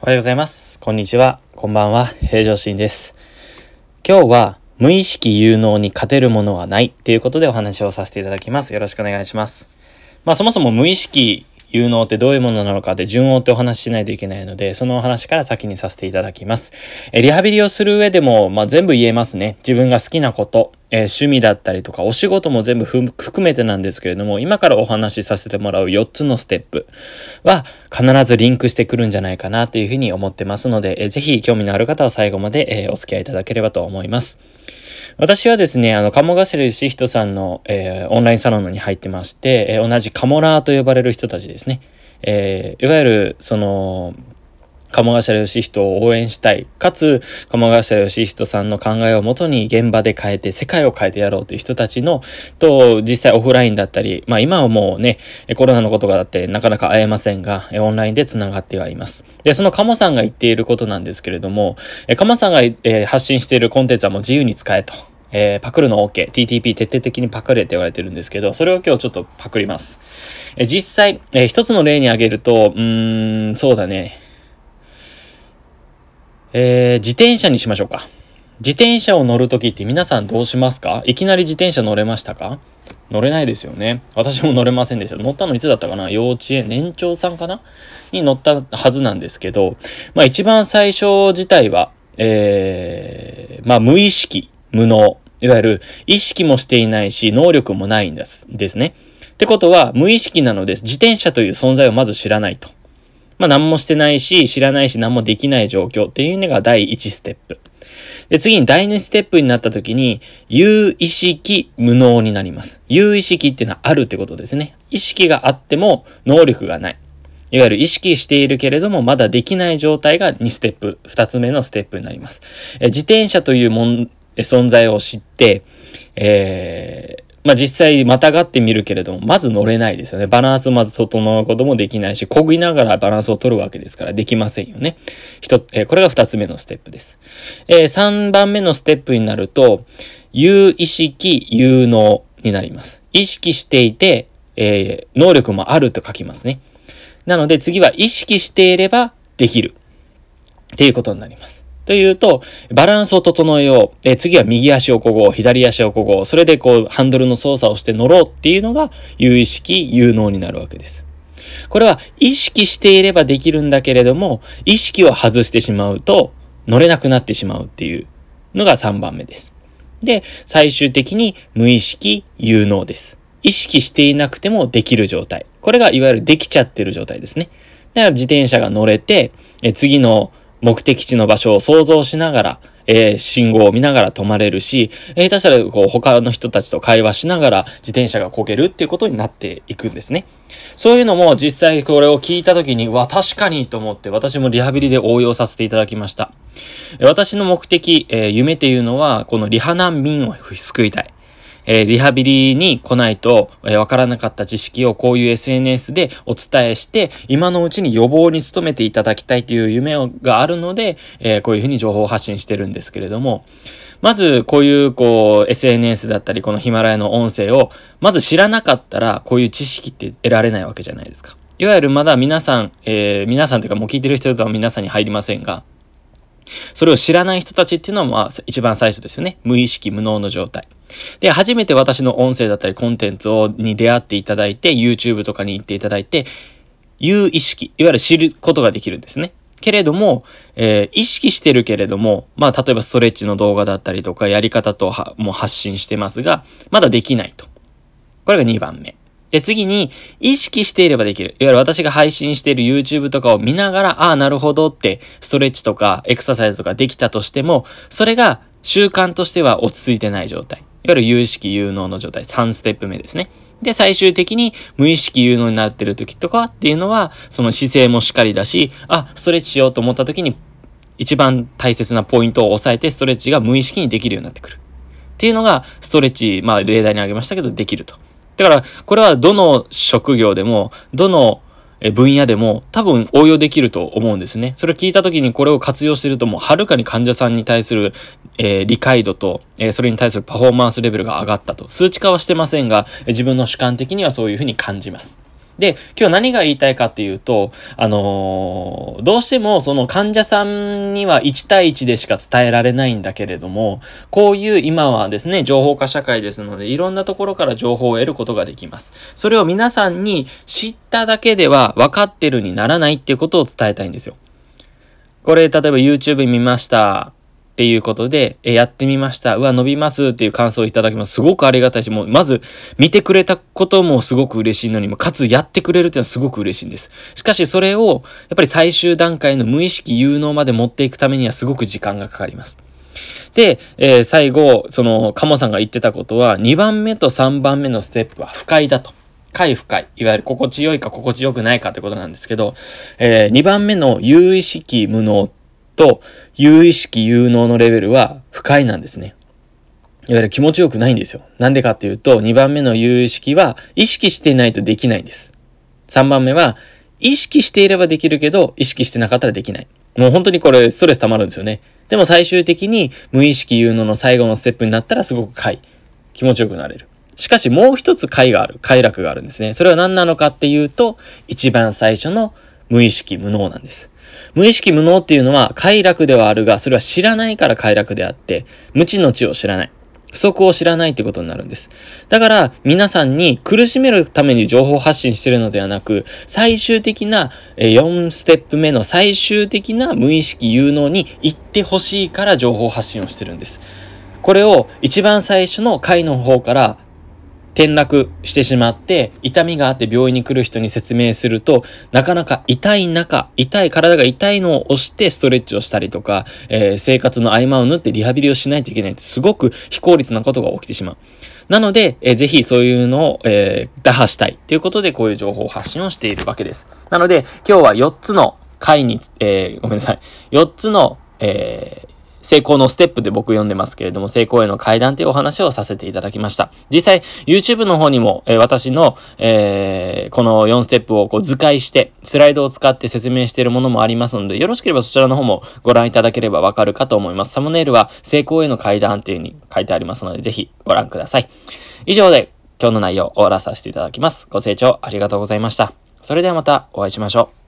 おはようございます。こんにちは。こんばんは。平常心です。今日は無意識有能に勝てるものはないということでお話をさせていただきます。よろしくお願いします。まあそもそも無意識有能ってどういうものなのかで順を追ってお話ししないといけないので、そのお話から先にさせていただきます。えリハビリをする上でも、まあ全部言えますね。自分が好きなこと、えー趣味だったりとか、お仕事も全部含めてなんですけれども、今からお話しさせてもらう4つのステップは必ずリンクしてくるんじゃないかなというふうに思ってますので、えーぜひ興味のある方は最後まで、えーお付き合いいただければと思います。私はですね、あの、鴨頭義人さんの、えーオンラインサロンに入ってまして、えー同じカモラーと呼ばれる人たちですね。えーいわゆる、その、鴨頭義人を応援したい。かつ、鴨頭義人さんの考えをもとに現場で変えて、世界を変えてやろうという人たちの、と、実際オフラインだったり、まあ今はもうね、コロナのことがあってなかなか会えませんが、オンラインで繋がってはいます。で、その鴨さんが言っていることなんですけれども、え鴨さんが、えー発信しているコンテンツはもう自由に使えと。えーパクるの OK。TTP 徹底的にパクれって言われてるんですけど、それを今日ちょっとパクります。えー実際、えー一つの例に挙げると、うーん、そうだね。えー自転車にしましょうか。自転車を乗るときって皆さんどうしますか？いきなり自転車乗れましたか？乗れないですよね。私も乗れませんでした。乗ったのいつだったかな？幼稚園、年長さんかな？に乗ったはずなんですけど、まあ一番最初自体は、えー、まあ無意識、無能。いわゆる意識もしていないし、能力もないんです。ですね。ってことは、無意識なのです。自転車という存在をまず知らないと。まあ何もしてないし、知らないし何もできない状況っていうのが第一ステップ。で、次に第二ステップになった時に、有意識無能になります。有意識っていうのはあるってことですね。意識があっても能力がない。いわゆる意識しているけれどもまだできない状態が2ステップ、2つ目のステップになります。え自転車というもん存在を知って、えーまあ実際またがってみるけれども、まず乗れないですよね。バランスをまず整うこともできないし、漕ぎながらバランスを取るわけですからできませんよね。一つえーこれが二つ目のステップです。えー三番目のステップになると、有意識、有能になります。意識していて、えー能力もあると書きますね。なので次は意識していればできる。っていうことになります。というと、バランスを整えよう。え次は右足をこごう、左足をこごう。それでこう、ハンドルの操作をして乗ろうっていうのが、有意識、有能になるわけです。これは意識していればできるんだけれども、意識を外してしまうと乗れなくなってしまうっていうのが3番目です。で、最終的に無意識、有能です。意識していなくてもできる状態。これがいわゆるできちゃってる状態ですね。だから自転車が乗れて、え次の目的地の場所を想像しながら、えー信号を見ながら止まれるし、えー下手したらこう他の人たちと会話しながら自転車がこげるっていうことになっていくんですね。そういうのも実際これを聞いた時に、うわ、確かにと思って私もリハビリで応用させていただきました。私の目的、えー夢っていうのは、このリハ難民を救いたい。えーリハビリに来ないと、えーわからなかった知識をこういう SNS でお伝えして、今のうちに予防に努めていただきたいという夢があるので、えーこういうふうに情報を発信してるんですけれども、まず、こういう、こう、SNS だったり、このヒマラヤの音声を、まず知らなかったら、こういう知識って得られないわけじゃないですか。いわゆるまだ皆さん、えー皆さんというかもう聞いてる人とは皆さんに入りませんが、それを知らない人たちっていうのは、まあ、一番最初ですよね。無意識、無能の状態。で、初めて私の音声だったりコンテンツを、に出会っていただいて、YouTube とかに行っていただいて、有意識、いわゆる知ることができるんですね。けれども、えー意識してるけれども、まあ、例えばストレッチの動画だったりとか、やり方とは、もう発信してますが、まだできないと。これが2番目。で、次に、意識していればできる。いわゆる私が配信している YouTube とかを見ながら、ああ、なるほどって、ストレッチとかエクササイズとかできたとしても、それが習慣としては落ち着いてない状態。いわゆる有意識有能の状態。3ステップ目ですね。で、最終的に無意識有能になってる時とかっていうのは、その姿勢もしっかりだし、あ、ストレッチしようと思った時に、一番大切なポイントを押さえて、ストレッチが無意識にできるようになってくる。っていうのが、ストレッチ、まあ、例題に挙げましたけど、できると。だから、これはどの職業でも、どの分野でも多分応用できると思うんですね。それを聞いた時にこれを活用してるともうはるかに患者さんに対する、えー理解度と、えーそれに対するパフォーマンスレベルが上がったと。数値化はしてませんが、自分の主観的にはそういうふうに感じます。で、今日何が言いたいかっていうと、あのー、どうしてもその患者さんには1対1でしか伝えられないんだけれども、こういう今はですね、情報化社会ですので、いろんなところから情報を得ることができます。それを皆さんに知っただけでは分かってるにならないっていうことを伝えたいんですよ。これ、例えば YouTube 見ました。っていうことで、えやってみました。うわ、伸びますっていう感想をいただきます。すごくありがたいし、もう、まず、見てくれたこともすごく嬉しいのにも、かつやってくれるっていうのはすごく嬉しいんです。しかし、それを、やっぱり最終段階の無意識有能まで持っていくためにはすごく時間がかかります。で、えー、最後、その、カモさんが言ってたことは、2番目と3番目のステップは不快だと。快不快。いわゆる心地よいか心地よくないかってことなんですけど、えー、2番目の有意識無能と、有意識有能のレベルは不快なんですね。いわゆる気持ちよくないんですよ。なんでかっていうと、2番目の有意識は意識していないとできないんです。3番目は、意識していればできるけど、意識してなかったらできない。もう本当にこれストレス溜まるんですよね。でも最終的に無意識有能の最後のステップになったらすごく快。気持ちよくなれる。しかしもう一つ快がある。快楽があるんですね。それは何なのかっていうと、一番最初の無意識無能なんです。無意識無能っていうのは快楽ではあるが、それは知らないから快楽であって、無知の知を知らない。不足を知らないってことになるんです。だから皆さんに苦しめるために情報発信してるのではなく、最終的な4ステップ目の最終的な無意識有能に行ってほしいから情報発信をしてるんです。これを一番最初の回の方から転落してしまって、痛みがあって病院に来る人に説明すると、なかなか痛い中、痛い体が痛いのを押してストレッチをしたりとか、えー、生活の合間を縫ってリハビリをしないといけないってすごく非効率なことが起きてしまう。なので、えー、ぜひそういうのを、えー、打破したいということでこういう情報発信をしているわけです。なので、今日は4つの回に、えー、ごめんなさい。4つの、えー、成功のステップで僕読んでますけれども、成功への階段というお話をさせていただきました。実際、YouTube の方にも、えー、私の、えー、この4ステップをこう図解して、スライドを使って説明しているものもありますので、よろしければそちらの方もご覧いただければわかるかと思います。サムネイルは成功への階段っていう風に書いてありますので、ぜひご覧ください。以上で今日の内容を終わらさせていただきます。ご清聴ありがとうございました。それではまたお会いしましょう。